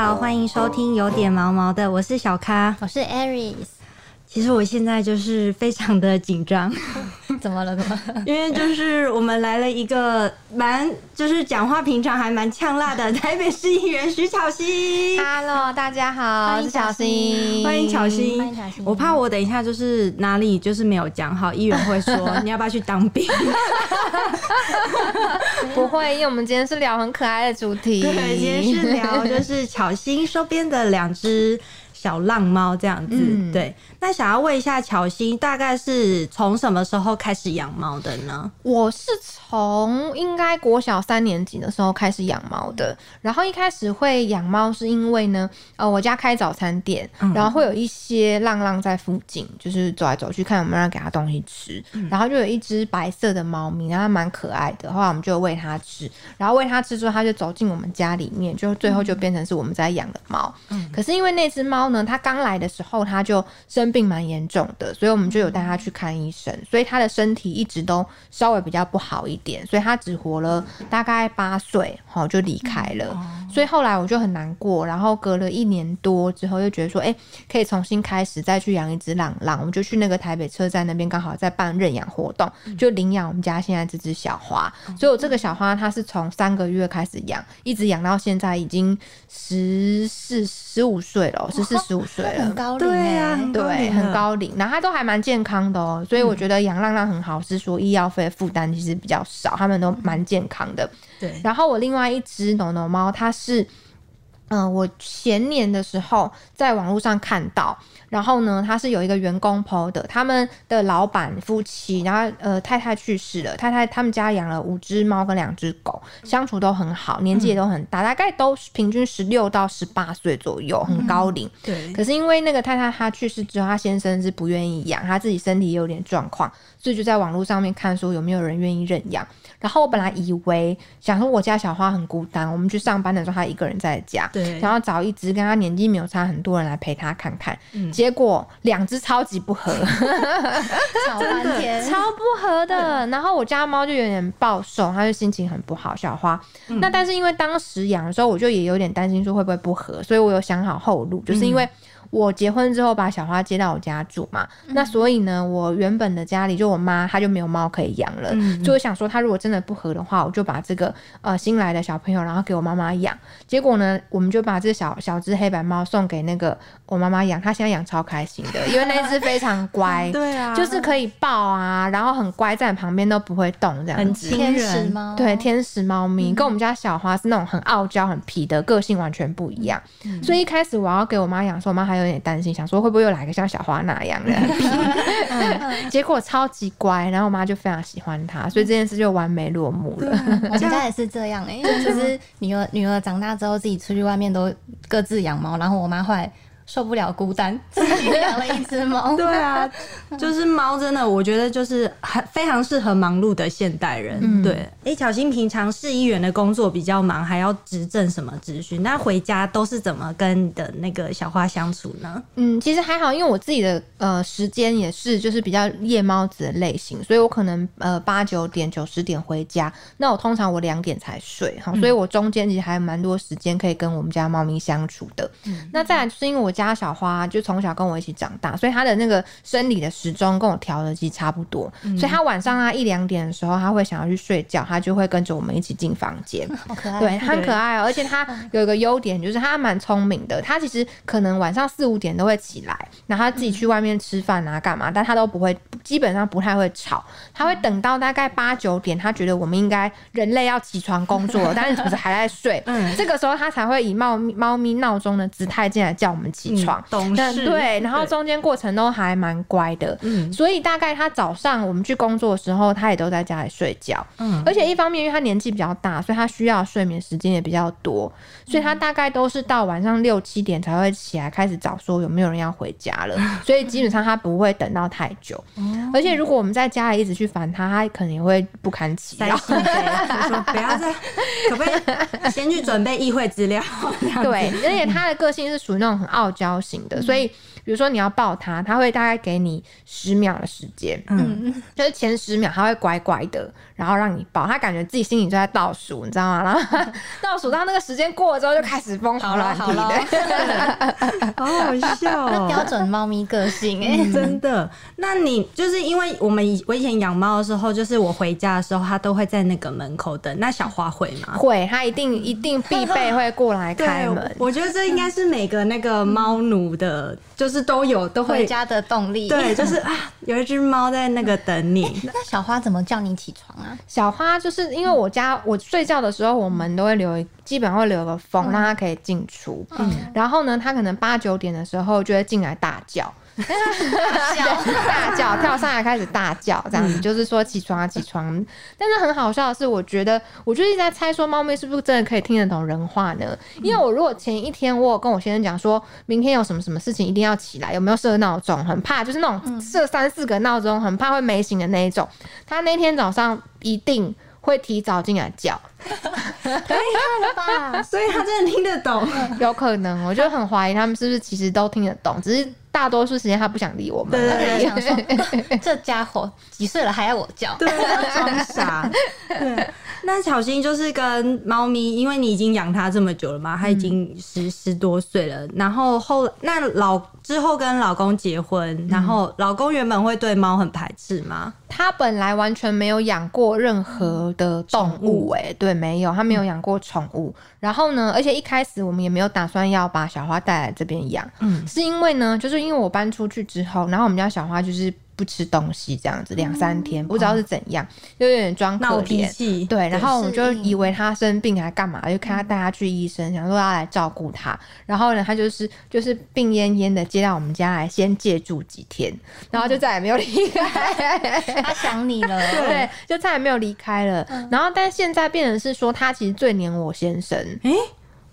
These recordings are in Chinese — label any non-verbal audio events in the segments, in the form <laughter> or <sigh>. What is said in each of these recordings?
好，欢迎收听有点毛毛的，我是小咖，我是 Aries。其实我现在就是非常的紧张。<laughs> 怎么了？怎么了？<laughs> 因为就是我们来了一个蛮，就是讲话平常还蛮呛辣的台北市议员徐巧芯。Hello，大家好，我是巧芯，欢迎巧芯。欢迎巧芯。我怕我等一下就是哪里就是没有讲好，议员会说你要不要去当兵？<laughs> 不会，因为我们今天是聊很可爱的主题。对，今天是聊就是巧芯收编的两只。小浪猫这样子，嗯、对。那想要问一下巧芯，大概是从什么时候开始养猫的呢？我是从应该国小三年级的时候开始养猫的。然后一开始会养猫是因为呢，呃，我家开早餐店，然后会有一些浪浪在附近，就是走来走去，看有没有人给它东西吃。嗯、然后就有一只白色的猫咪，然后它蛮可爱的。后来我们就喂它吃，然后喂它吃之后，它就走进我们家里面，就最后就变成是我们在养的猫。嗯、可是因为那只猫呢，他刚来的时候，他就生病蛮严重的，所以我们就有带他去看医生，所以他的身体一直都稍微比较不好一点，所以他只活了大概八岁，好就离开了。所以后来我就很难过，然后隔了一年多之后，又觉得说，哎、欸，可以重新开始再去养一只浪浪，我们就去那个台北车站那边，刚好在办认养活动，就领养我们家现在这只小花。所以我这个小花，它是从三个月开始养，一直养到现在已经十四、十五岁了，十四、十五岁了，很高龄，对啊，对，很高龄。然后它都还蛮健康的哦，所以我觉得养浪浪很好，是说医药费负担其实比较少，他们都蛮健康的。对。然后我另外一只农农猫，它是。嗯、呃，我前年的时候在网络上看到，然后呢，他是有一个员工 PO 的，他们的老板夫妻，然后呃太太去世了，太太他们家养了五只猫跟两只狗，相处都很好，年纪也都很大，嗯、大概都平均十六到十八岁左右，很高龄。嗯、对。可是因为那个太太她去世之后，她先生是不愿意养，他自己身体也有点状况，所以就在网络上面看说有没有人愿意认养。然后我本来以为想说我家小花很孤单，我们去上班的时候她一个人在家，对，想要找一只跟她年纪没有差很多人来陪她看看，嗯、结果两只超级不合，吵半天，超不合的。然后我家猫就有点暴瘦，它就心情很不好。小花，嗯、那但是因为当时养的时候，我就也有点担心说会不会不合，所以我有想好后路，就是因为。嗯我结婚之后把小花接到我家住嘛，嗯、那所以呢，我原本的家里就我妈她就没有猫可以养了，嗯、所以我想说，她如果真的不合的话，我就把这个呃新来的小朋友然后给我妈妈养。结果呢，我们就把这小小只黑白猫送给那个我妈妈养，她现在养超开心的，因为那只非常乖，<laughs> 对啊，就是可以抱啊，然后很乖，在旁边都不会动这样子，天使猫，对，天使猫咪，嗯、跟我们家小花是那种很傲娇、很皮的个性完全不一样，嗯、所以一开始我要给我妈养的时候，我妈还有点担心，想说会不会又来个像小花那样的，嗯、结果超级乖，然后我妈就非常喜欢它，所以这件事就完美落幕了。<laughs> 我们家也是这样哎、欸，就是女儿女儿长大之后自己出去外面都各自养猫，然后我妈后来。受不了孤单，<laughs> 自己养了一只猫。<laughs> 对啊，就是猫真的，我觉得就是很非常适合忙碌的现代人。嗯、对，哎、欸，巧芯平常市议员的工作比较忙，还要执政什么咨询，那回家都是怎么跟你的那个小花相处呢？嗯，其实还好，因为我自己的呃时间也是就是比较夜猫子的类型，所以我可能呃八九点九十点回家，那我通常我两点才睡哈，所以我中间其实还有蛮多时间可以跟我们家猫咪相处的。嗯、那再来就是因为我。家小花就从小跟我一起长大，所以她的那个生理的时钟跟我调的其实差不多，嗯、所以她晚上啊一两点的时候，她会想要去睡觉，她就会跟着我们一起进房间。好可爱，对，他很可爱哦、喔，而且她有一个优点就是她蛮聪明的，她其实可能晚上四五点都会起来，然后他自己去外面吃饭啊干嘛，但她都不会，基本上不太会吵，她会等到大概八九点，她觉得我们应该人类要起床工作了，但是可是还在睡，嗯，这个时候她才会以猫咪猫咪闹钟的姿态进来叫我们起。起床，懂事，对，然后中间过程都还蛮乖的，嗯，所以大概他早上我们去工作的时候，他也都在家里睡觉，嗯，而且一方面因为他年纪比较大，所以他需要睡眠时间也比较多，所以他大概都是到晚上六七点才会起来开始找说有没有人要回家了，<laughs> 所以基本上他不会等到太久，而且如果我们在家里一直去烦他，他可能也会不堪其扰，说不要再，<laughs> 可不可以先去准备议会资料？对，而且他的个性是属于那种很傲。交型的，所以比如说你要抱它，它会大概给你十秒的时间，嗯，就是前十秒它会乖乖的，然后让你抱，它感觉自己心里就在倒数，你知道吗？然后 <laughs> 倒数到那个时间过了之后，就开始疯狂乱踢的，<laughs> 好好笑哦，标准猫咪个性哎、嗯，<laughs> 真的。那你就是因为我们以我以前养猫的时候，就是我回家的时候，它都会在那个门口等。那小花会吗？会，它一定一定必备会过来开门。我觉得这应该是每个那个猫奴的，就是都有都会回家的动力。对，就是啊，有一只猫在那个等你。<laughs> 那小花怎么叫你起床啊？小花就是因为我家我睡觉的时候，我们都会留，基本上会留个缝，让它可以进出。嗯，然后呢，它可能八九点的时候就会进来大叫。大叫，大叫，跳上来开始大叫，这样子就是说起床啊，起床。但是很好笑的是，我觉得，我就一直在猜，说猫咪是不是真的可以听得懂人话呢？因为我如果前一天我有跟我先生讲，说明天有什么什么事情一定要起来，有没有设闹钟？很怕就是那种设三四个闹钟，很怕会没醒的那一种。他那天早上一定会提早进来叫，<laughs> 太了吧？<laughs> 所以他真的听得懂，有可能，我就很怀疑他们是不是其实都听得懂，只是。大多数时间他不想理我们，对对对，想说 <laughs> 这家伙几岁了还要我叫，对，装傻。对，那小新就是跟猫咪，因为你已经养它这么久了嘛，它已经十、嗯、十多岁了。然后后那老之后跟老公结婚，嗯、然后老公原本会对猫很排斥吗？他本来完全没有养过任何的动物、欸，哎，对，没有，他没有养过宠物。嗯、然后呢，而且一开始我们也没有打算要把小花带来这边养，嗯，是因为呢，就是因为我搬出去之后，然后我们家小花就是。不吃东西这样子两三天，不知道是怎样，就有点装可怜。对，然后我就以为他生病还干嘛，就看他带他去医生，想说要来照顾他。然后呢，他就是就是病恹恹的接到我们家来，先借住几天，然后就再也没有离开。<laughs> 他想你了，<laughs> 对，就再也没有离开了。然后，但现在变成是说，他其实最黏我先生。诶，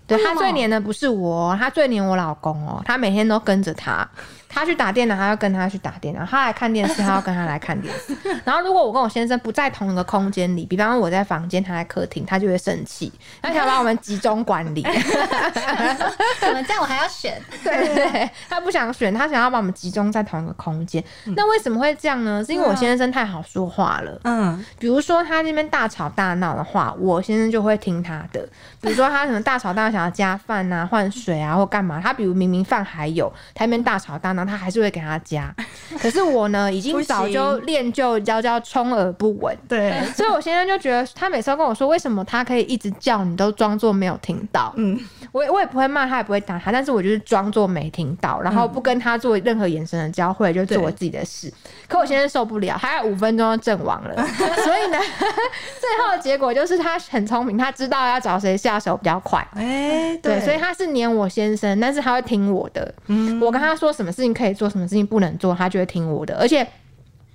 对，他最黏的不是我，他最黏我老公哦，他每天都跟着他。他去打电脑，他要跟他去打电脑；他来看电视，他要跟他来看电视。<laughs> 然后，如果我跟我先生不在同一个空间里，比方说我在房间，他在客厅，他就会生气，他想把我们集中管理。<laughs> 怎么这样？我还要选？对对对，他不想选，他想要把我们集中在同一个空间。那为什么会这样呢？是因为我先生太好说话了。嗯，比如说他那边大吵大闹的话，我先生就会听他的。比如说他可能大吵大闹，想要加饭啊、换水啊或干嘛，他比如明明饭还有，他那边大吵大闹。他还是会给他加，<laughs> 可是我呢，<laughs> 已经早就练就叫叫充耳不闻。对，所以我现在就觉得，他每次都跟我说，为什么他可以一直叫，你都装作没有听到。嗯，我我也不会骂他，也不会打他，但是我就是装作没听到，然后不跟他做任何眼神的交汇，就做我自己的事。可我现在受不了，还有五分钟就阵亡了，<laughs> 所以呢，最后的结果就是他很聪明，他知道要找谁下手比较快。哎，对，所以他是黏我先生，但是他会听我的。嗯，我跟他说什么事情。可以做什么事情不能做，他就会听我的，而且。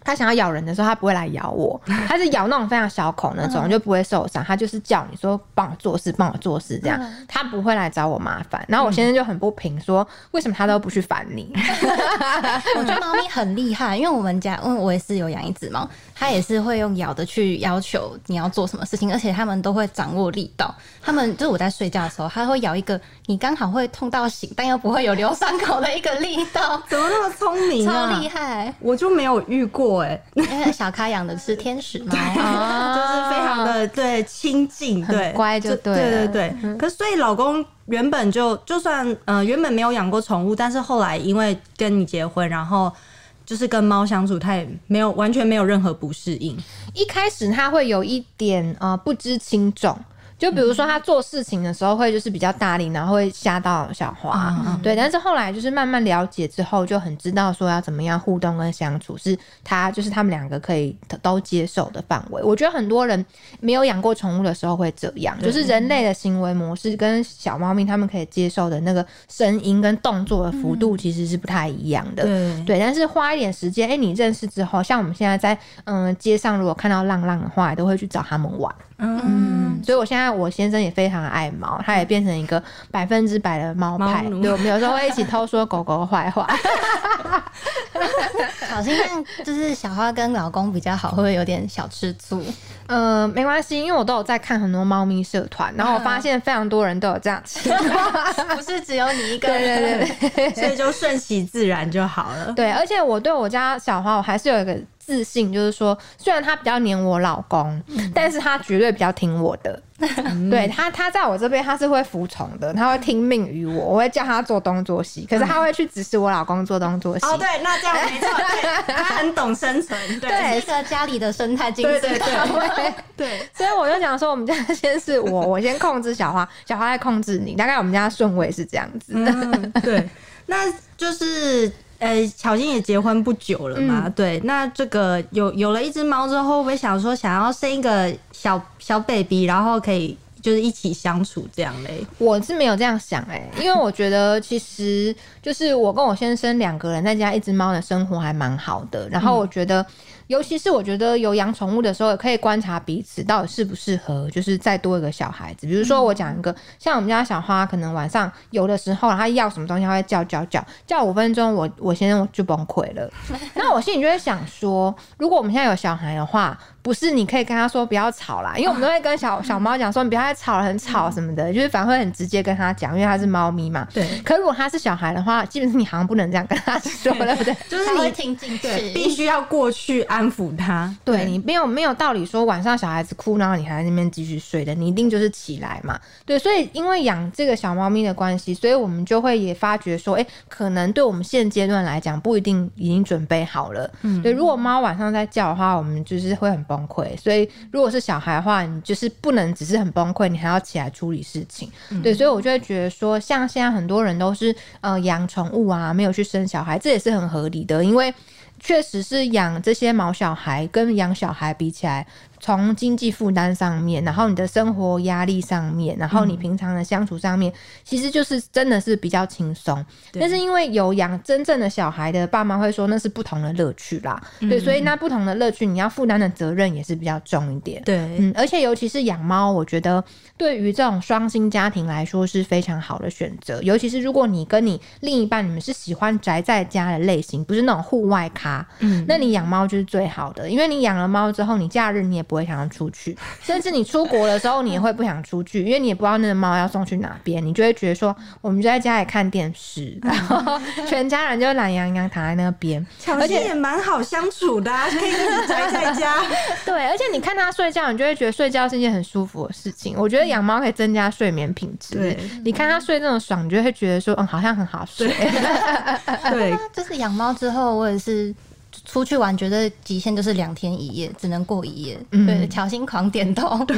他想要咬人的时候，他不会来咬我，<laughs> 他是咬那种非常小口那种，就不会受伤。他就是叫你说帮我做事，帮我做事这样，他不会来找我麻烦。然后我先生就很不平，说为什么他都不去烦你？<laughs> 我觉得猫咪很厉害，因为我们家，因为我也是有养一只猫，它也是会用咬的去要求你要做什么事情，而且他们都会掌握力道。他们就是我在睡觉的时候，他会咬一个你刚好会痛到醒，但又不会有流伤口的一个力道。怎么那么聪明啊？超厉害！我就没有遇过。对，因为小咖养的是天使猫，就是非常的对亲近，对乖就对，对对对。嗯、可是所以老公原本就就算嗯、呃、原本没有养过宠物，但是后来因为跟你结婚，然后就是跟猫相处，他也没有完全没有任何不适应。一开始它会有一点呃不知轻重。就比如说他做事情的时候会就是比较大力，然后会吓到小花，嗯、对。但是后来就是慢慢了解之后，就很知道说要怎么样互动跟相处，是他就是他们两个可以都接受的范围。我觉得很多人没有养过宠物的时候会这样，就是人类的行为模式跟小猫咪他们可以接受的那个声音跟动作的幅度其实是不太一样的，嗯、对。但是花一点时间，哎、欸，你认识之后，像我们现在在嗯街上如果看到浪浪的话，都会去找他们玩。嗯，所以我现在我先生也非常爱猫，他也变成一个百分之百的猫派。对，我们有时候会一起偷说狗狗坏话。<laughs> 小心，就是小花跟老公比较好，会不会有点小吃醋？呃，没关系，因为我都有在看很多猫咪社团，然后我发现非常多人都有这样 <laughs> 不是只有你一个人，对对对对，所以就顺其自然就好了。对，而且我对我家小花，我还是有一个。自信就是说，虽然他比较黏我老公，嗯、但是他绝对比较听我的。嗯、对他，他在我这边他是会服从的，他会听命于我，我会叫他做东做西，可是他会去指使我老公做东做西。哦，对，那这样没错，<laughs> 他很懂生存，对，对是一个家里的生态精神。对对对 <laughs> 对，所以我就想说，我们家先是我，<laughs> 我先控制小花，小花再控制你，大概我们家顺位是这样子。嗯、对，那就是。呃，巧芯也结婚不久了嘛，嗯、对，那这个有有了一只猫之后，会不会想说想要生一个小小 baby，然后可以就是一起相处这样嘞？我是没有这样想哎、欸，因为我觉得其实就是我跟我先生两个人在家一只猫的生活还蛮好的，然后我觉得。尤其是我觉得有养宠物的时候，也可以观察彼此到底适不适合，就是再多一个小孩子。比如说我讲一个，像我们家小花，可能晚上有的时候，他要什么东西，他会叫叫叫叫五分钟，我我先生就崩溃了。<laughs> 那我心里就会想说，如果我们现在有小孩的话。不是，你可以跟他说不要吵啦，因为我们都会跟小小猫讲说，你不要再吵了，很吵什么的，就是反而会很直接跟他讲，因为它是猫咪嘛。对。可如果它是小孩的话，基本上你好像不能这样跟他说，对不对？<laughs> 就是你听进去，必须要过去安抚他。对，你没有没有道理说晚上小孩子哭，然后你还在那边继续睡的，你一定就是起来嘛。对，所以因为养这个小猫咪的关系，所以我们就会也发觉说，哎，可能对我们现阶段来讲，不一定已经准备好了。嗯。对，如果猫晚上在叫的话，我们就是会很崩溃，所以。如果是小孩的话，你就是不能只是很崩溃，你还要起来处理事情。嗯、对，所以我就会觉得说，像现在很多人都是呃养宠物啊，没有去生小孩，这也是很合理的，因为确实是养这些毛小孩跟养小孩比起来。从经济负担上面，然后你的生活压力上面，然后你平常的相处上面，嗯、其实就是真的是比较轻松。对但是因为有养真正的小孩的爸妈会说，那是不同的乐趣啦。嗯、对，所以那不同的乐趣，你要负担的责任也是比较重一点。对，嗯，而且尤其是养猫，我觉得对于这种双薪家庭来说是非常好的选择。尤其是如果你跟你另一半，你们是喜欢宅在家的类型，不是那种户外咖，嗯，那你养猫就是最好的，因为你养了猫之后，你假日你也。不会想要出去，甚至你出国的时候，你也会不想出去，因为你也不知道那个猫要送去哪边，你就会觉得说，我们就在家里看电视，<laughs> 然后全家人就懒洋洋躺在那边，而且也蛮好相处的，可以一直宅在家。<laughs> 对，而且你看它睡觉，你就会觉得睡觉是一件很舒服的事情。我觉得养猫可以增加睡眠品质。对，你看它睡这种爽，你就会觉得说，嗯，好像很好睡。对，<laughs> 就是养猫之后，我也是。出去玩，觉得极限就是两天一夜，只能过一夜。嗯、对，巧心狂点头。对，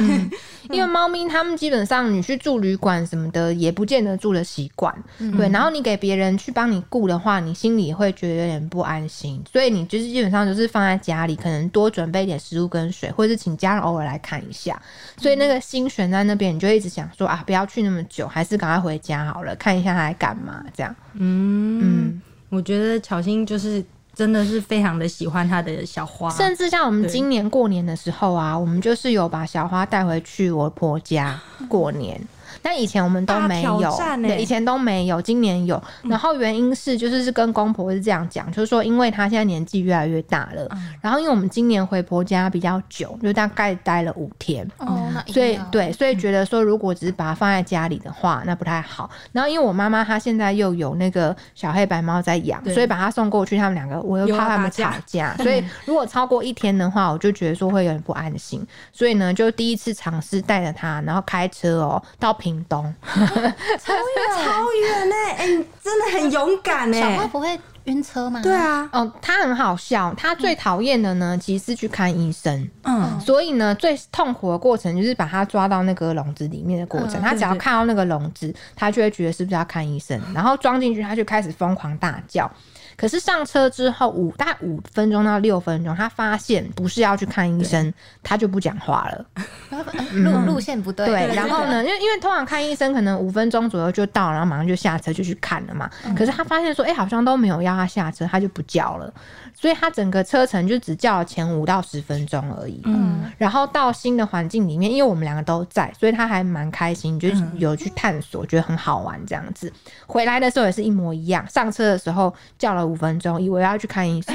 因为猫咪它们基本上，你去住旅馆什么的，也不见得住的习惯。嗯、对，然后你给别人去帮你顾的话，你心里会觉得有点不安心。所以你就是基本上就是放在家里，可能多准备一点食物跟水，或者是请家人偶尔来看一下。所以那个心悬在那边，你就一直想说啊，不要去那么久，还是赶快回家好了，看一下他在干嘛这样。嗯嗯，我觉得巧心就是。真的是非常的喜欢他的小花，甚至像我们今年过年的时候啊，我们就是有把小花带回去我婆家过年。但以前我们都没有，对，以前都没有，今年有。然后原因是，就是是跟公婆是这样讲，就是说，因为他现在年纪越来越大了，然后因为我们今年回婆家比较久，就大概待了五天，哦，所以对，所以觉得说，如果只是把它放在家里的话，那不太好。然后因为我妈妈她现在又有那个小黑白猫在养，所以把它送过去，他们两个我又怕他们吵架，所以如果超过一天的话，我就觉得说会有点不安心。所以呢，就第一次尝试带着它，然后开车哦到平。屏东，<laughs> 超远超远呢！哎，真的很勇敢呢。小花不会晕车吗？对啊，哦，他很好笑。他最讨厌的呢，其实是去看医生。嗯，所以呢，最痛苦的过程就是把他抓到那个笼子里面的过程。他只要看到那个笼子，他就会觉得是不是要看医生，然后装进去，他就开始疯狂大叫。可是上车之后五大概五分钟到六分钟，他发现不是要去看医生，他就不讲话了。<laughs> 路路线不对。对，<laughs> 然后呢，因为因为通常看医生可能五分钟左右就到，然后马上就下车就去看了嘛。嗯、可是他发现说，哎、欸，好像都没有要他下车，他就不叫了。所以他整个车程就只叫了前五到十分钟而已。嗯，然后到新的环境里面，因为我们两个都在，所以他还蛮开心，就是有去探索，觉得很好玩这样子。回来的时候也是一模一样，上车的时候叫了。了五分钟，以为要去看医生，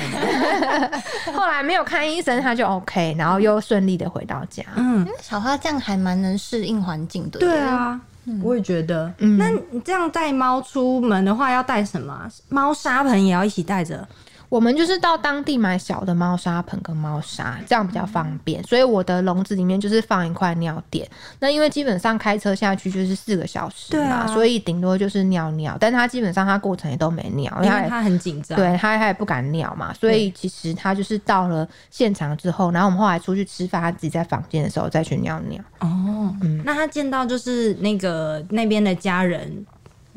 <laughs> 后来没有看医生，他就 OK，然后又顺利的回到家。嗯，小花这样还蛮能适应环境的。对啊，我也觉得。嗯那你这样带猫出门的话，要带什么？猫砂盆也要一起带着。我们就是到当地买小的猫砂盆跟猫砂，这样比较方便。所以我的笼子里面就是放一块尿垫。那因为基本上开车下去就是四个小时嘛，啊、所以顶多就是尿尿。但他基本上他过程也都没尿，因为他很紧张，对他他也不敢尿嘛。所以其实他就是到了现场之后，然后我们后来出去吃饭，它自己在房间的时候再去尿尿。哦，嗯，那他见到就是那个那边的家人。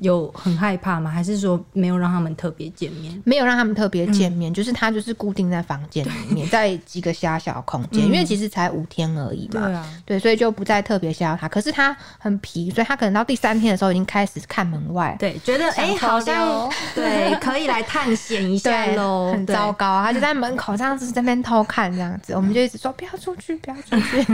有很害怕吗？还是说没有让他们特别见面？没有让他们特别见面，嗯、就是他就是固定在房间里面，<laughs> 在几个狭小的空间，嗯、因为其实才五天而已嘛。对啊，对，所以就不再特别吓到他。可是他很皮，所以他可能到第三天的时候已经开始看门外，对，觉得哎、欸，好像 <laughs> 对，可以来探险一下喽。很糟糕，他就在门 <laughs> 口这样子在那边偷看这样子，我们就一直说不要出去，不要出去，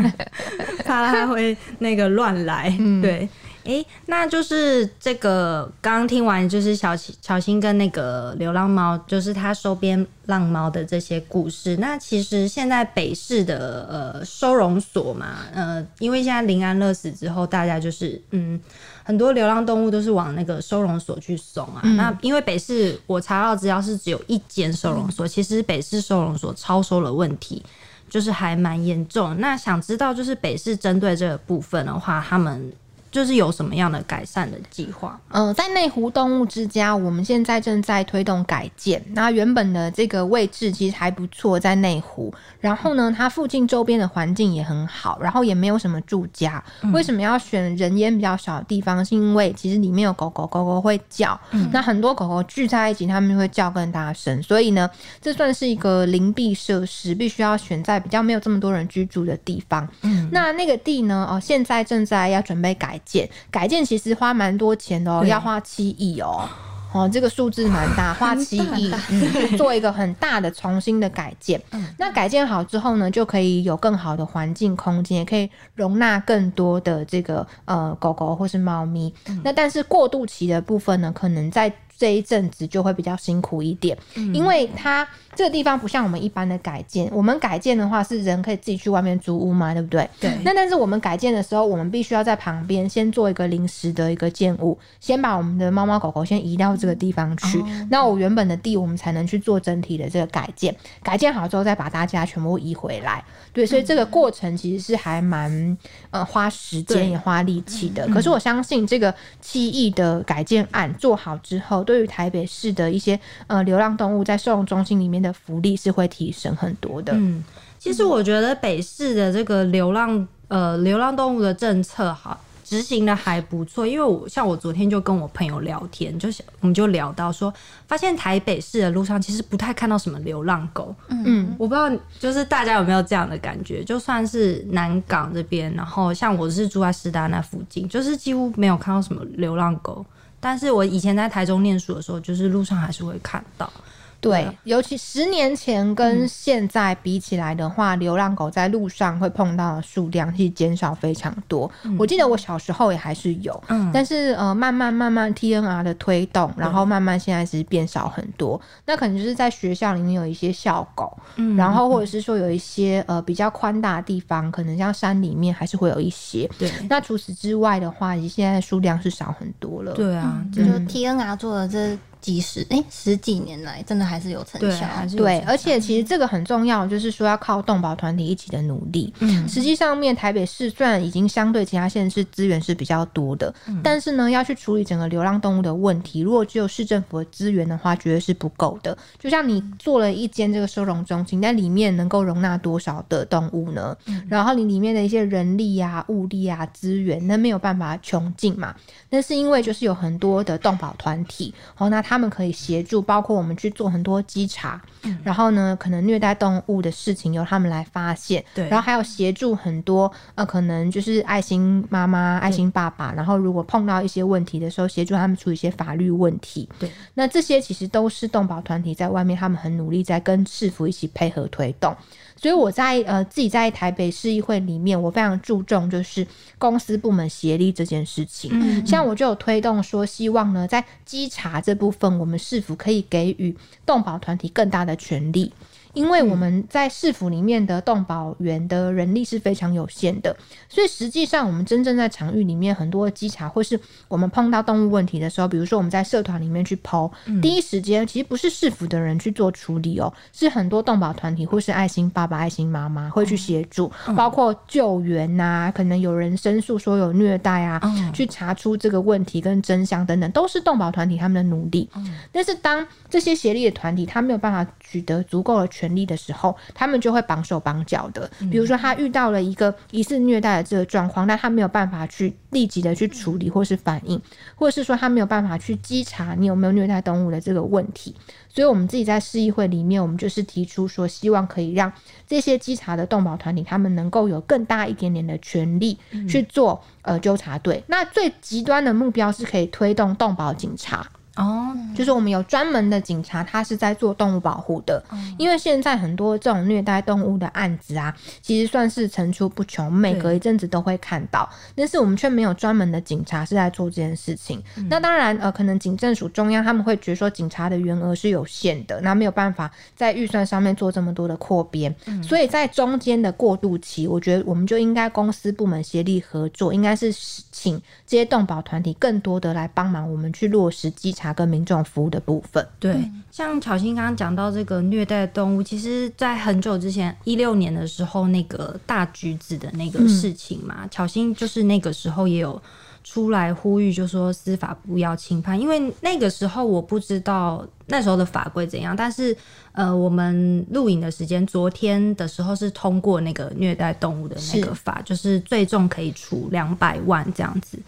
怕他会那个乱来。嗯、对。哎、欸，那就是这个刚刚听完，就是小小新跟那个流浪猫，就是他收编浪猫的这些故事。那其实现在北市的呃收容所嘛，呃，因为现在临安乐死之后，大家就是嗯，很多流浪动物都是往那个收容所去送啊。嗯、那因为北市我查到资料是只有一间收容所，嗯、其实北市收容所超收了问题就是还蛮严重。那想知道就是北市针对这个部分的话，他们。就是有什么样的改善的计划？嗯、呃，在内湖动物之家，我们现在正在推动改建。那原本的这个位置其实还不错，在内湖。然后呢，它附近周边的环境也很好，然后也没有什么住家。嗯、为什么要选人烟比较少的地方？是因为其实里面有狗狗，狗狗会叫。嗯、那很多狗狗聚在一起，它们会叫更大声。所以呢，这算是一个邻避设施，必须要选在比较没有这么多人居住的地方。嗯、那那个地呢？哦，现在正在要准备改。建改建其实花蛮多钱的哦，对要花七亿哦，哦，这个数字蛮大，花七亿，嗯，做一个很大的重新的改建。<laughs> 嗯，那改建好之后呢，就可以有更好的环境空间，也可以容纳更多的这个呃狗狗或是猫咪。嗯，那但是过渡期的部分呢，可能在这一阵子就会比较辛苦一点，嗯，因为它。这个地方不像我们一般的改建，我们改建的话是人可以自己去外面租屋嘛，对不对？对。那但是我们改建的时候，我们必须要在旁边先做一个临时的一个建物，先把我们的猫猫狗狗先移到这个地方去。嗯、那我原本的地，我们才能去做整体的这个改建。改建好之后，再把大家全部移回来。对，所以这个过程其实是还蛮呃花时间也花力气的。可是我相信这个七亿的改建案做好之后，对于台北市的一些呃流浪动物在收容中心里面的。福利是会提升很多的。嗯，其实我觉得北市的这个流浪呃流浪动物的政策哈执行的还不错，因为我像我昨天就跟我朋友聊天，就是我们就聊到说，发现台北市的路上其实不太看到什么流浪狗。嗯，我不知道就是大家有没有这样的感觉，就算是南港这边，然后像我是住在师大那附近，就是几乎没有看到什么流浪狗，但是我以前在台中念书的时候，就是路上还是会看到。对，尤其十年前跟现在比起来的话，嗯、流浪狗在路上会碰到的数量其实减少非常多。嗯、我记得我小时候也还是有，嗯、但是呃，慢慢慢慢 TNR 的推动，然后慢慢现在是变少很多。嗯、那可能就是在学校里面有一些校狗，嗯、然后或者是说有一些呃比较宽大的地方，可能像山里面还是会有一些。对，那除此之外的话，其实现在数量是少很多了。对啊，就 TNR 做的这。几十哎、欸，十几年来真的还是有成效，对，而且其实这个很重要，就是说要靠动保团体一起的努力。嗯，实际上面台北市虽然已经相对其他县市资源是比较多的，嗯、但是呢，要去处理整个流浪动物的问题，如果只有市政府的资源的话，绝对是不够的。就像你做了一间这个收容中心，但里面能够容纳多少的动物呢？嗯、然后你里面的一些人力啊、物力啊、资源，那没有办法穷尽嘛？那是因为就是有很多的动保团体，哦，那他。们可以协助，包括我们去做很多稽查，嗯、然后呢，可能虐待动物的事情由他们来发现，对，然后还有协助很多呃，可能就是爱心妈妈、爱心爸爸，然后如果碰到一些问题的时候，协助他们处理一些法律问题，对，那这些其实都是动保团体在外面，他们很努力在跟市府一起配合推动。所以我在呃自己在台北市议会里面，我非常注重就是公司部门协力这件事情。嗯，像我就有推动说，希望呢在稽查这部分，我们是否可以给予动保团体更大的权利。因为我们在市府里面的动保员的人力是非常有限的，所以实际上我们真正在场域里面很多的稽查，或是我们碰到动物问题的时候，比如说我们在社团里面去 PO，第一时间其实不是市府的人去做处理哦，是很多动保团体或是爱心爸爸、爱心妈妈会去协助，包括救援呐，可能有人申诉说有虐待啊，去查出这个问题跟真相等等，都是动保团体他们的努力。但是当这些协力的团体他没有办法取得足够的权利的时候，他们就会绑手绑脚的。比如说，他遇到了一个疑似虐待的这个状况，那他没有办法去立即的去处理或是反应，或者是说他没有办法去稽查你有没有虐待动物的这个问题。所以，我们自己在市议会里面，我们就是提出说，希望可以让这些稽查的动保团体，他们能够有更大一点点的权利去做呃纠察队。那最极端的目标是可以推动动保警察。哦，就是我们有专门的警察，他是在做动物保护的。因为现在很多这种虐待动物的案子啊，其实算是层出不穷，每隔一阵子都会看到。但是我们却没有专门的警察是在做这件事情。那当然，呃，可能警政署中央他们会觉得说，警察的员额是有限的，那没有办法在预算上面做这么多的扩编。所以在中间的过渡期，我觉得我们就应该公司部门协力合作，应该是请这些动保团体更多的来帮忙我们去落实稽查。跟民众服务的部分，对，像巧心刚刚讲到这个虐待动物，其实，在很久之前，一六年的时候，那个大橘子的那个事情嘛，巧心就是那个时候也有出来呼吁，就说司法不要轻判，因为那个时候我不知道那时候的法规怎样，但是呃，我们录影的时间，昨天的时候是通过那个虐待动物的那个法，是就是最重可以处两百万这样子。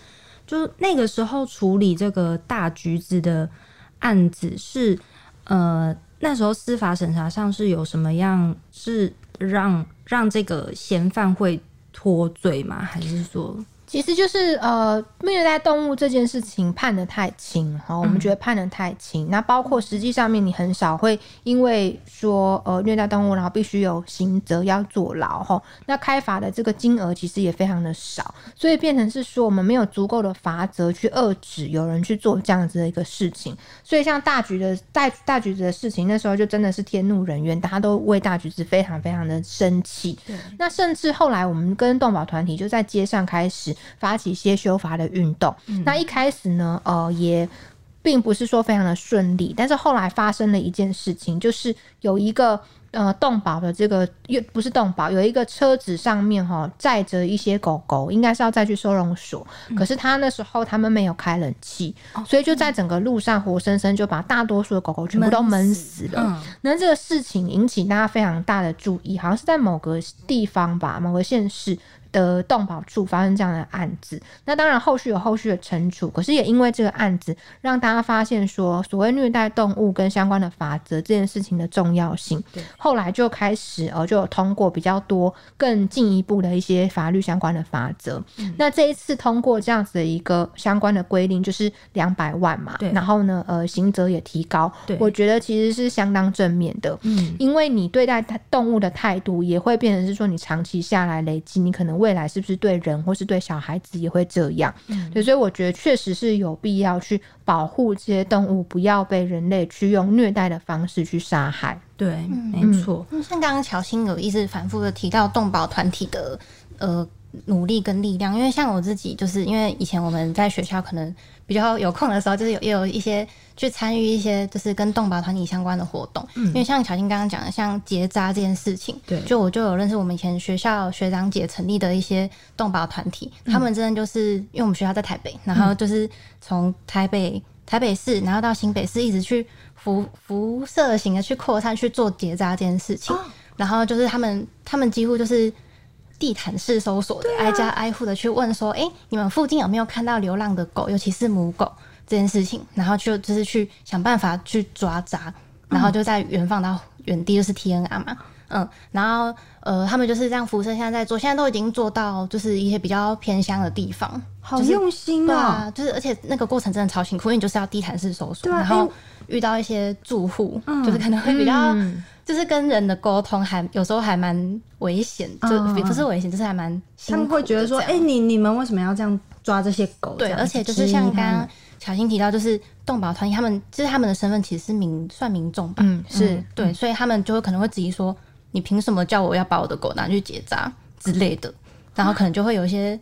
就那个时候处理这个大橘子的案子是，呃，那时候司法审查上是有什么样是让让这个嫌犯会脱罪吗？还是说？其实就是呃，虐待动物这件事情判得太轻哈，我们觉得判得太轻。那包括实际上面，你很少会因为说呃虐待动物，然后必须有刑责要坐牢哈。那开罚的这个金额其实也非常的少，所以变成是说我们没有足够的罚则去遏制有人去做这样子的一个事情。所以像大橘的大大橘子的事情，那时候就真的是天怒人怨，大家都为大橘子非常非常的生气。那甚至后来我们跟动保团体就在街上开始。发起一些修法的运动，嗯、那一开始呢，呃，也并不是说非常的顺利，但是后来发生了一件事情，就是有一个。呃，动保的这个又不是动保，有一个车子上面哈载着一些狗狗，应该是要再去收容所。嗯、可是他那时候他们没有开冷气，哦、所以就在整个路上活生生就把大多数的狗狗全部都闷死了。嗯、那这个事情引起大家非常大的注意，好像是在某个地方吧，某个县市的动保处发生这样的案子。那当然后续有后续的惩处，可是也因为这个案子让大家发现说，所谓虐待动物跟相关的法则这件事情的重要性。对。后来就开始呃，就有通过比较多更进一步的一些法律相关的法则。嗯、那这一次通过这样子的一个相关的规定，就是两百万嘛。对。然后呢，呃，刑责也提高。对。我觉得其实是相当正面的。嗯。因为你对待动物的态度，也会变成是说，你长期下来累积，你可能未来是不是对人或是对小孩子也会这样。嗯。对，所以我觉得确实是有必要去保护这些动物，不要被人类去用虐待的方式去杀害。对，没错。嗯、像刚刚乔欣有一直反复的提到动保团体的呃努力跟力量，因为像我自己，就是因为以前我们在学校可能比较有空的时候，就是有也有一些去参与一些就是跟动保团体相关的活动。嗯，因为像巧芯刚刚讲的，像结扎这件事情，对，就我就有认识我们以前学校学长姐成立的一些动保团体，嗯、他们真的就是因为我们学校在台北，然后就是从台北台北市，然后到新北市，一直去。辐辐射型的去扩散去做结扎这件事情，哦、然后就是他们他们几乎就是地毯式搜索的，啊、挨家挨户的去问说，哎、欸，你们附近有没有看到流浪的狗，尤其是母狗这件事情，然后就就是去想办法去抓扎，然后就在远放到远地，就是 TNR 嘛，嗯，然后呃，他们就是这样辐射，现在在做，现在都已经做到就是一些比较偏乡的地方，好用心、喔、啊，就是而且那个过程真的超辛苦，因为你就是要地毯式搜索，啊、然后。遇到一些住户，嗯、就是可能会比较，嗯、就是跟人的沟通还有时候还蛮危险，就也不是危险，就是还蛮他们会觉得说，哎、欸，你你们为什么要这样抓这些狗？对，而且就是像刚刚小新提到，就是动保团体他们就是他们的身份其实是民算民众吧，嗯，是嗯对，所以他们就会可能会质疑说，你凭什么叫我要把我的狗拿去结扎之类的，然后可能就会有一些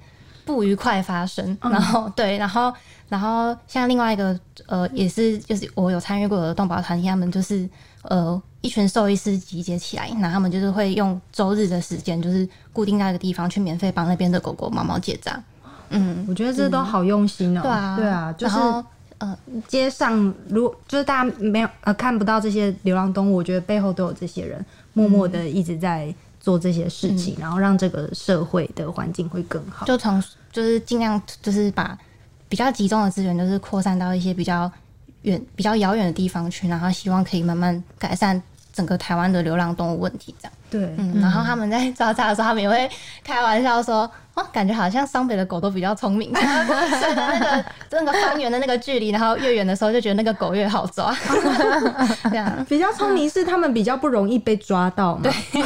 不愉快发生，然后对，然后。然后像另外一个呃，也是就是我有参与过的动保团体，他们就是呃一群兽医师集结起来，那他们就是会用周日的时间，就是固定在一个地方去免费帮那边的狗狗、猫猫结扎。嗯，我觉得这都好用心哦。对啊，对啊，就是呃，街上如果就是大家没有呃看不到这些流浪动物，我觉得背后都有这些人默默的一直在做这些事情，嗯、然后让这个社会的环境会更好。就从就是尽量就是把。比较集中的资源就是扩散到一些比较远、比较遥远的地方去，然后希望可以慢慢改善整个台湾的流浪动物问题。这样，对，嗯，然后他们在抓它的时候，他们也会开玩笑说：“哦，感觉好像双北的狗都比较聪明，<laughs> 那个那个方圆的那个距离，然后越远的时候就觉得那个狗越好抓。<laughs> ”这样比较聪明是他们比较不容易被抓到嘛？对，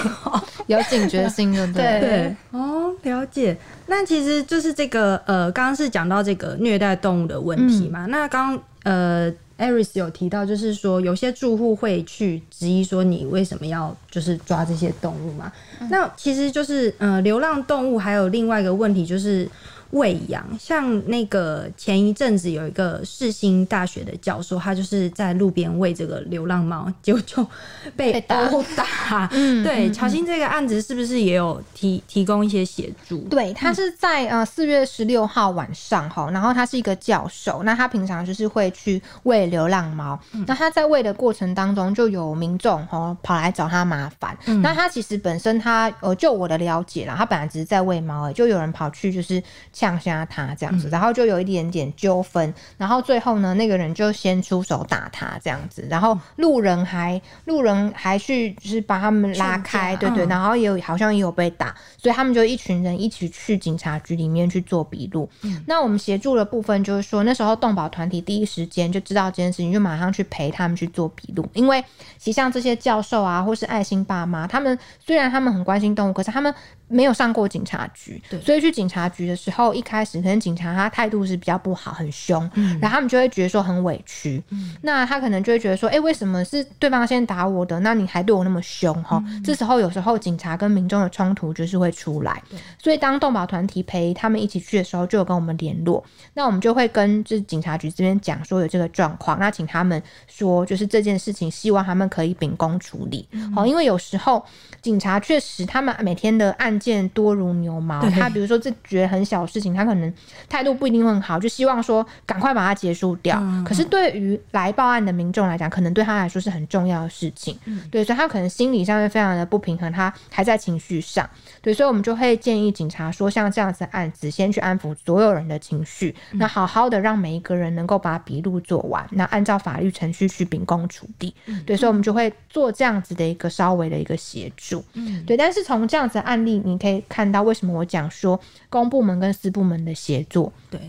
<laughs> 有警觉性的，对对哦，了解。那其实就是这个呃，刚刚是讲到这个虐待动物的问题嘛。嗯、那刚刚呃，Aris 有提到，就是说有些住户会去质疑说，你为什么要就是抓这些动物嘛？那其实就是呃，流浪动物还有另外一个问题就是。喂养，像那个前一阵子有一个世新大学的教授，他就是在路边喂这个流浪猫，结果就被殴打。<laughs> 嗯，对，乔欣这个案子是不是也有提提供一些协助？对，他是在呃四月十六号晚上哈，然后他是一个教授，那他平常就是会去喂流浪猫，嗯、那他在喂的过程当中就有民众哈跑来找他麻烦，嗯、那他其实本身他呃就我的了解啦，他本来只是在喂猫而已，就有人跑去就是。呛下他这样子，然后就有一点点纠纷，然后最后呢，那个人就先出手打他这样子，然后路人还路人还去就是把他们拉开，对对，然后也有好像也有被打，所以他们就一群人一起去警察局里面去做笔录。那我们协助的部分就是说，那时候动保团体第一时间就知道这件事情，就马上去陪他们去做笔录，因为其实像这些教授啊，或是爱心爸妈，他们虽然他们很关心动物，可是他们没有上过警察局，对，所以去警察局的时候，一开始可能警察他态度是比较不好，很凶，嗯、然后他们就会觉得说很委屈，嗯、那他可能就会觉得说，哎、欸，为什么是对方先打我的，那你还对我那么凶哈？嗯、这时候有时候警察跟民众的冲突就是会出来，所以当动保团体陪他们一起去的时候，就有跟我们联络，那我们就会跟就是警察局这边讲说有这个状况，那请他们说就是这件事情，希望他们可以秉公处理，好、嗯，因为有时候警察确实他们每天的案件多如牛毛，他比如说这觉得很小事情，他可能态度不一定会很好，就希望说赶快把它结束掉。嗯、可是对于来报案的民众来讲，可能对他来说是很重要的事情，嗯、对，所以他可能心理上面非常的不平衡，他还在情绪上，对，所以我们就会建议警察说，像这样子的案子，先去安抚所有人的情绪，嗯、那好好的让每一个人能够把笔录做完，那按照法律程序去秉公处理，嗯、对，所以我们就会做这样子的一个稍微的一个协助，嗯，对，但是从这样子的案例，你可以。看到为什么我讲说公部门跟私部门的协作？对，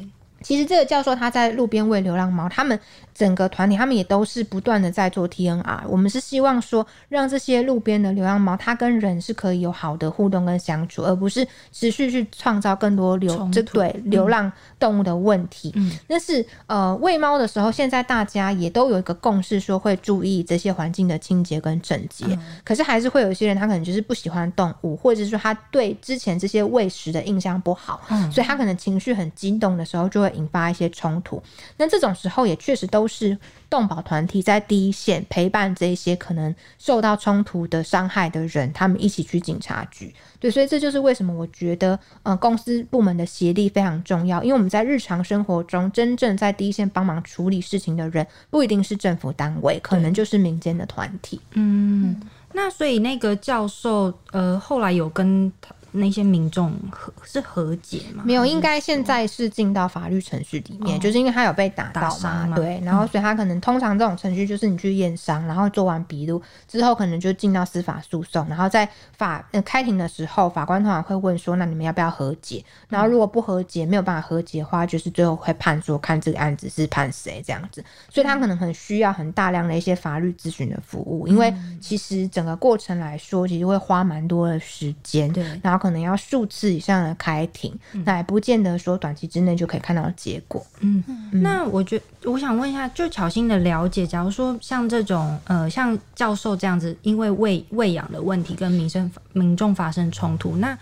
其实这个教授他在路边喂流浪猫，他们。整个团体他们也都是不断的在做 TNR，我们是希望说让这些路边的流浪猫，它跟人是可以有好的互动跟相处，而不是持续去创造更多流这对流浪动物的问题。嗯，但是呃喂猫的时候，现在大家也都有一个共识，说会注意这些环境的清洁跟整洁。嗯、可是还是会有一些人，他可能就是不喜欢动物，或者是说他对之前这些喂食的印象不好，嗯、所以他可能情绪很激动的时候，就会引发一些冲突。那这种时候也确实都。是动保团体在第一线陪伴这些可能受到冲突的伤害的人，他们一起去警察局。对，所以这就是为什么我觉得，呃，公司部门的协力非常重要。因为我们在日常生活中，真正在第一线帮忙处理事情的人，不一定是政府单位，可能就是民间的团体。嗯，那所以那个教授，呃，后来有跟。那些民众和是和解吗？没有，应该现在是进到法律程序里面，哦、就是因为他有被打到嘛，嘛对，然后所以他可能、嗯、通常这种程序就是你去验伤，然后做完笔录之后，可能就进到司法诉讼，然后在法呃开庭的时候，法官通常会问说，那你们要不要和解？然后如果不和解，没有办法和解的话，就是最后会判说看这个案子是判谁这样子，所以他可能很需要很大量的一些法律咨询的服务，因为其实整个过程来说，其实会花蛮多的时间，对，然后可能要数次以上的开庭，那也不见得说短期之内就可以看到结果。嗯，那我觉得我想问一下，就巧心的了解，假如说像这种呃，像教授这样子，因为喂喂养的问题跟民生民众发生冲突，那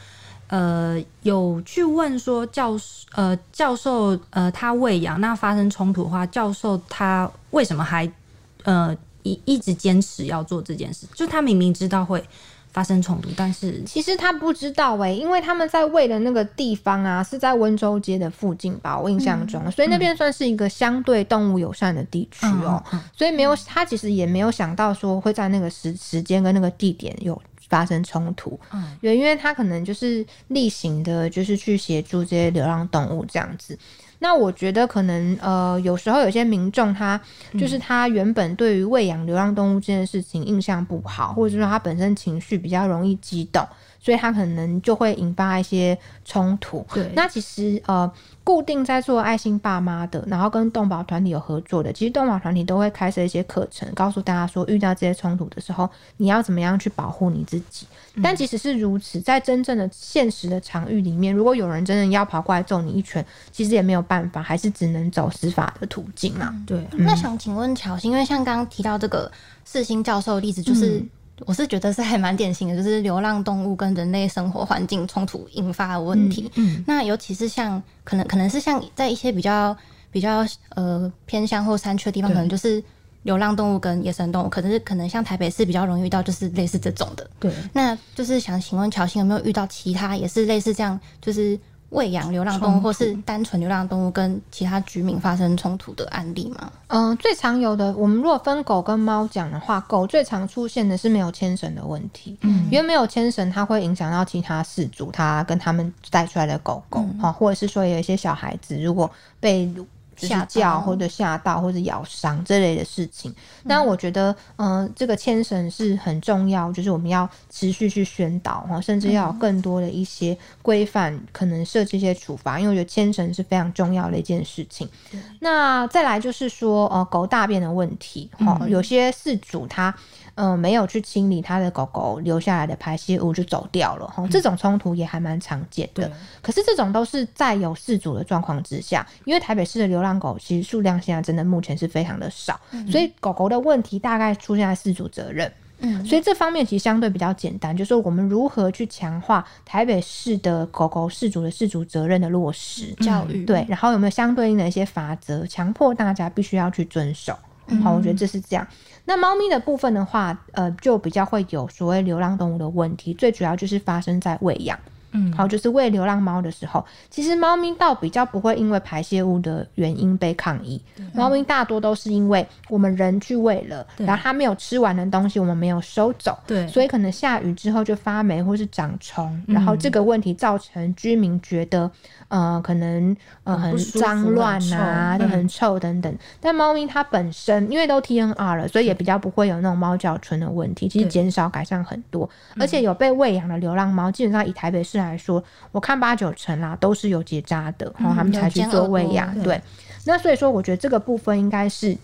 呃有去问说教呃教授呃他喂养那发生冲突的话，教授他为什么还呃一一直坚持要做这件事？就他明明知道会。发生冲突，但是其实他不知道哎、欸，因为他们在喂的那个地方啊，是在温州街的附近吧，我印象中，嗯、所以那边算是一个相对动物友善的地区哦、喔，嗯嗯、所以没有他其实也没有想到说会在那个时时间跟那个地点有发生冲突，嗯，因为他可能就是例行的，就是去协助这些流浪动物这样子。那我觉得可能呃，有时候有些民众他就是他原本对于喂养流浪动物这件事情印象不好，或者是说他本身情绪比较容易激动。所以他可能就会引发一些冲突。对，那其实呃，固定在做爱心爸妈的，然后跟动保团体有合作的，其实动保团体都会开设一些课程，告诉大家说，遇到这些冲突的时候，你要怎么样去保护你自己。嗯、但即使是如此，在真正的现实的场域里面，如果有人真的要跑过来揍你一拳，其实也没有办法，还是只能走司法的途径嘛。嗯、对。嗯、那想请问乔欣，因为像刚刚提到这个四星教授的例子，就是。嗯我是觉得是还蛮典型的，就是流浪动物跟人类生活环境冲突引发的问题。嗯，嗯，那尤其是像可能可能是像在一些比较比较呃偏向或山区的地方，可能就是流浪动物跟野生动物，可能是可能像台北市比较容易遇到，就是类似这种的。对，那就是想请问乔欣有没有遇到其他也是类似这样，就是。喂养流浪动物，或是单纯流浪动物跟其他居民发生冲突的案例吗？嗯、呃，最常有的，我们如果分狗跟猫讲的话，狗最常出现的是没有牵绳的问题。嗯，因为没有牵绳，它会影响到其他饲主，它跟他们带出来的狗狗，哈、嗯，或者是说有一些小孩子如果被。吓叫或者吓到或者咬伤这类的事情，那我觉得，嗯、呃，这个牵绳是很重要，就是我们要持续去宣导哈，甚至要有更多的一些规范，可能设置一些处罚，因为我觉得牵绳是非常重要的一件事情。那再来就是说，呃，狗大便的问题哈，有些饲主他。嗯，没有去清理他的狗狗留下来的排泄物就走掉了，哈、嗯，这种冲突也还蛮常见的。对可是这种都是在有事主的状况之下，因为台北市的流浪狗其实数量现在真的目前是非常的少，嗯、所以狗狗的问题大概出现在事主责任。嗯，所以这方面其实相对比较简单，就是说我们如何去强化台北市的狗狗事主的事主责任的落实教育，对，然后有没有相对应的一些法则，强迫大家必须要去遵守。好，我觉得这是这样。那猫咪的部分的话，呃，就比较会有所谓流浪动物的问题，最主要就是发生在喂养。嗯，好，就是喂流浪猫的时候，其实猫咪倒比较不会因为排泄物的原因被抗议。猫咪大多都是因为我们人去喂了，对。然后它没有吃完的东西我们没有收走，对，所以可能下雨之后就发霉或是长虫，然后这个问题造成居民觉得，呃，可能呃很脏乱啊，就很臭等等。嗯、但猫咪它本身因为都 TNR 了，所以也比较不会有那种猫脚唇的问题，其实减少改善很多，而且有被喂养的流浪猫，基本上以台北市来说，我看八九成啦，都是有结扎的，然后他们才去做喂养。对，对，那所以说，我觉得这个部分应该是。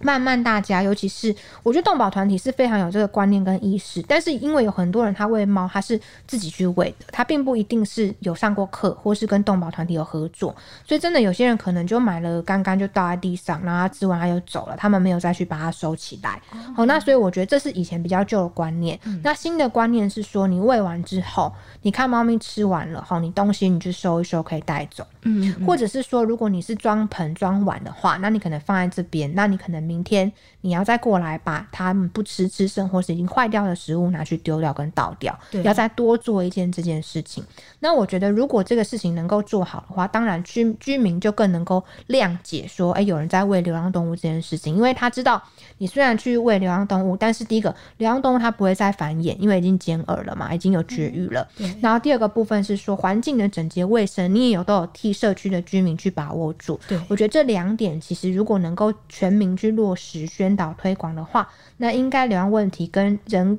慢慢，大家，尤其是我觉得动保团体是非常有这个观念跟意识，但是因为有很多人他喂猫，他是自己去喂的，他并不一定是有上过课或是跟动保团体有合作，所以真的有些人可能就买了刚刚就倒在地上，然后他吃完他就走了，他们没有再去把它收起来。好，那所以我觉得这是以前比较旧的观念。那新的观念是说，你喂完之后，你看猫咪吃完了，好，你东西你去收一收可以带走，嗯，或者是说，如果你是装盆装碗的话，那你可能放在这边，那你可能。明天你要再过来把他们不吃吃剩或是已经坏掉的食物拿去丢掉跟倒掉，要再多做一件这件事情。那我觉得如果这个事情能够做好的话，当然居居民就更能够谅解说，哎、欸，有人在喂流浪动物这件事情，因为他知道你虽然去喂流浪动物，但是第一个流浪动物它不会再繁衍，因为已经减饵了嘛，已经有绝育了。嗯、然后第二个部分是说环境的整洁卫生，你也有都有替社区的居民去把握住。对，我觉得这两点其实如果能够全民去落实、宣导、推广的话，那应该流浪问题跟人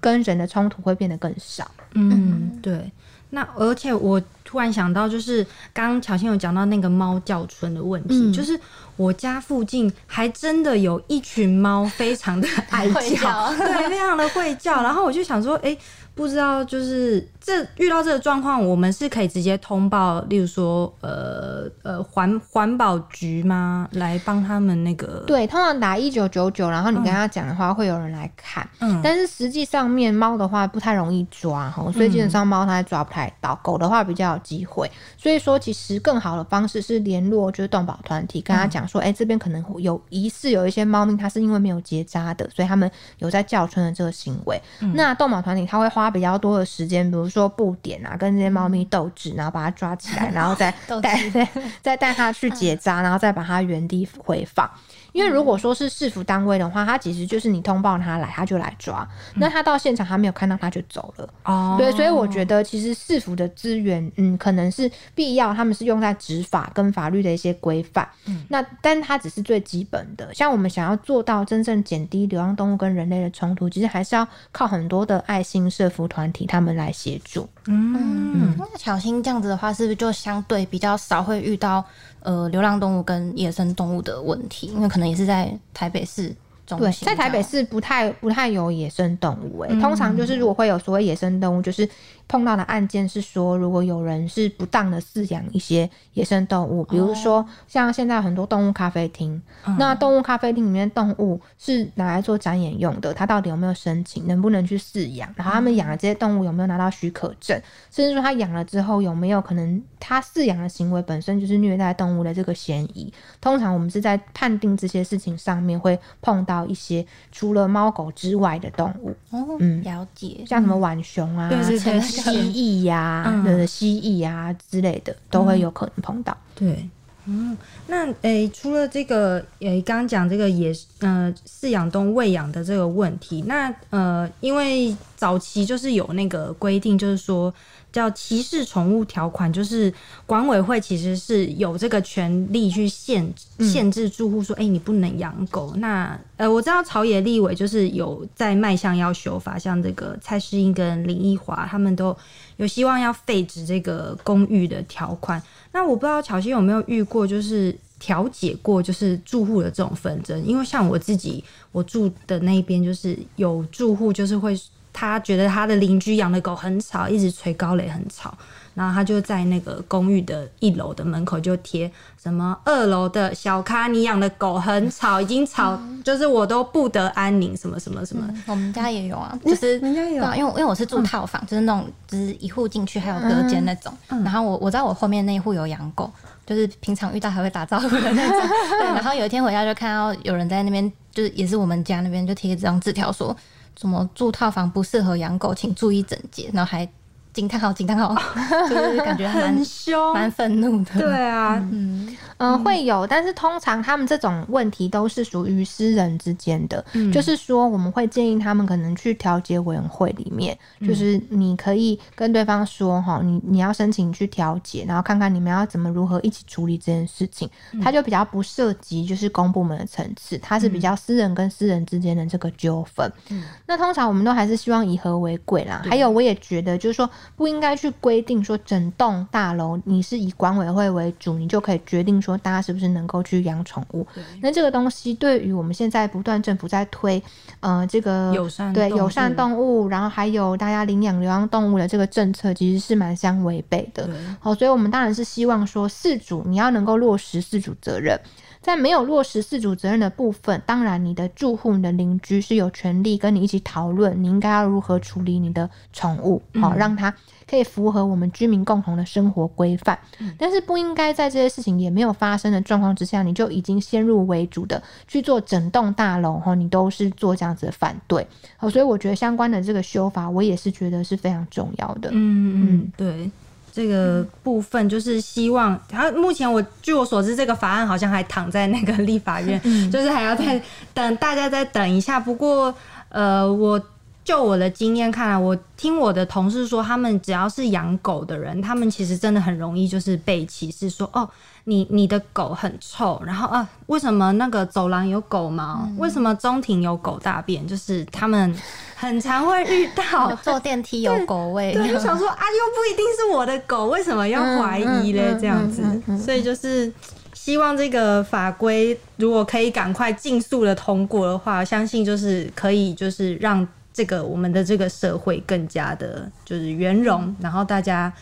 跟人的冲突会变得更少。嗯，对。那而且我突然想到，就是刚刚巧芯有讲到那个猫叫春的问题，嗯、就是我家附近还真的有一群猫，非常的 <laughs> 爱叫，叫对，非常的会叫。然后我就想说，哎、欸。不知道，就是这遇到这个状况，我们是可以直接通报，例如说，呃呃，环环保局吗？来帮他们那个？对，通常打一九九九，然后你跟他讲的话，嗯、会有人来看。嗯，但是实际上面猫的话不太容易抓哈，所以基本上猫它抓不太到。嗯、狗的话比较有机会，所以说其实更好的方式是联络就是动保团体，跟他讲说，哎、嗯欸，这边可能有疑似有一些猫咪，它是因为没有结扎的，所以他们有在叫春的这个行为。嗯、那动保团体他会花。花比较多的时间，比如说布点啊，跟这些猫咪斗智，然后把它抓起来，然后再 <laughs> 带 <laughs> 再带它去结扎，然后再把它原地回放。因为如果说是市府单位的话，他其实就是你通报他来，他就来抓。那他到现场他没有看到，他就走了。哦，对，所以我觉得其实市府的资源，嗯，可能是必要，他们是用在执法跟法律的一些规范。嗯，那但它只是最基本的。像我们想要做到真正减低流浪动物跟人类的冲突，其实还是要靠很多的爱心社福团体他们来协助。嗯嗯，那巧芯这样子的话，是不是就相对比较少会遇到？呃，流浪动物跟野生动物的问题，因为可能也是在台北市中心。对，在台北市不太不太有野生动物诶、欸，嗯、通常就是如果会有所谓野生动物，就是。碰到的案件是说，如果有人是不当的饲养一些野生动物，比如说像现在很多动物咖啡厅，哦、那动物咖啡厅里面动物是拿来做展演用的，它到底有没有申请，能不能去饲养？然后他们养的这些动物有没有拿到许可证？嗯、甚至说他养了之后有没有可能他饲养的行为本身就是虐待动物的这个嫌疑？通常我们是在判定这些事情上面会碰到一些除了猫狗之外的动物。哦，嗯，了解，像什么浣熊啊，对对对。蜥蜴呀，的，蜥蜴呀之类的，都会有可能碰到。嗯、对，嗯，那诶、欸，除了这个，诶，刚刚讲这个野呃饲养动物喂养的这个问题，那呃，因为早期就是有那个规定，就是说。叫歧视宠物条款，就是管委会其实是有这个权利去限限制住户说，哎、嗯欸，你不能养狗。那呃，我知道朝野立委就是有在迈向要修法，像这个蔡适英跟林奕华，他们都有希望要废止这个公寓的条款。那我不知道巧芯有没有遇过，就是调解过，就是住户的这种纷争。因为像我自己，我住的那边就是有住户就是会。他觉得他的邻居养的狗很吵，一直吹高雷很吵，然后他就在那个公寓的一楼的门口就贴什么二楼的小咖，你养的狗很吵，已经吵，就是我都不得安宁，什么什么什么。我们家也有啊，就是人家有，因为因为我是住套房，就是那种就是一户进去还有隔间那种。然后我我知道我后面那一户有养狗，就是平常遇到还会打招呼的那种。<laughs> 对，然后有一天回家就看到有人在那边，就是也是我们家那边就贴一张纸条说。什么住套房不适合养狗，请注意整洁，然后还惊叹号惊叹号，<laughs> 就是感觉很凶，蛮愤怒的。对啊，嗯。嗯，会有，但是通常他们这种问题都是属于私人之间的，嗯、就是说我们会建议他们可能去调解委员会里面，嗯、就是你可以跟对方说哈，你你要申请去调解，然后看看你们要怎么如何一起处理这件事情，他就比较不涉及就是公部门的层次，它是比较私人跟私人之间的这个纠纷。嗯，那通常我们都还是希望以和为贵啦。还有，我也觉得就是说不应该去规定说整栋大楼你是以管委会为主，你就可以决定说。大家是不是能够去养宠物？那这个东西对于我们现在不断政府在推，呃，这个友善对友善动物，然后还有大家领养流浪动物的这个政策，其实是蛮相违背的。好对，所以我们当然是希望说，饲主你要能够落实饲主责任。在没有落实四主责任的部分，当然你的住户、你的邻居是有权利跟你一起讨论，你应该要如何处理你的宠物，好、嗯、让它它可以符合我们居民共同的生活规范。嗯、但是不应该在这些事情也没有发生的状况之下，你就已经先入为主的去做整栋大楼哈，你都是做这样子的反对。好，所以我觉得相关的这个修法，我也是觉得是非常重要的。嗯嗯，对。这个部分就是希望，然后目前我据我所知，这个法案好像还躺在那个立法院，嗯、就是还要再等，大家再等一下。不过，呃，我就我的经验看来，我听我的同事说，他们只要是养狗的人，他们其实真的很容易就是被歧视，说哦。你你的狗很臭，然后啊，为什么那个走廊有狗毛？嗯、为什么中庭有狗大便？就是他们很常会遇到 <laughs> 坐电梯有狗味，对，就想说啊，又不一定是我的狗，为什么要怀疑嘞？这样子，所以就是希望这个法规如果可以赶快尽速的通过的话，相信就是可以就是让这个我们的这个社会更加的就是圆融，嗯、然后大家。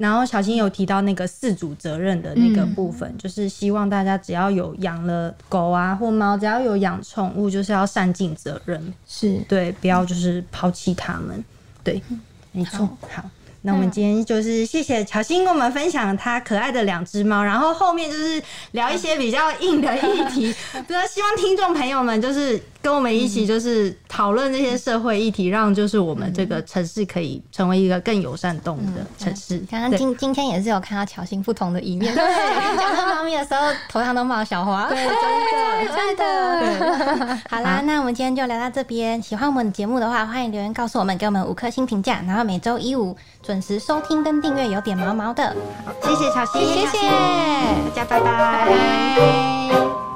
然后小新有提到那个四主责任的那个部分，嗯、就是希望大家只要有养了狗啊或猫，只要有养宠物，就是要善尽责任，是。对，不要就是抛弃他们，对，没错，好。那我们今天就是谢谢乔欣跟我们分享她可爱的两只猫，然后后面就是聊一些比较硬的议题，对啊，希望听众朋友们就是跟我们一起就是讨论这些社会议题，让就是我们这个城市可以成为一个更友善动物的城市。刚刚今今天也是有看到乔欣不同的一面，对，<laughs> 讲到猫咪的时候头上都冒小花，对，<laughs> 真的真的。好啦，那我们今天就聊到这边。喜欢我们节目的话，欢迎留言告诉我们，给我们五颗星评价，然后每周一五。准时收听跟订阅有点毛毛的，好，谢谢小溪，谢谢，大家拜拜。拜拜。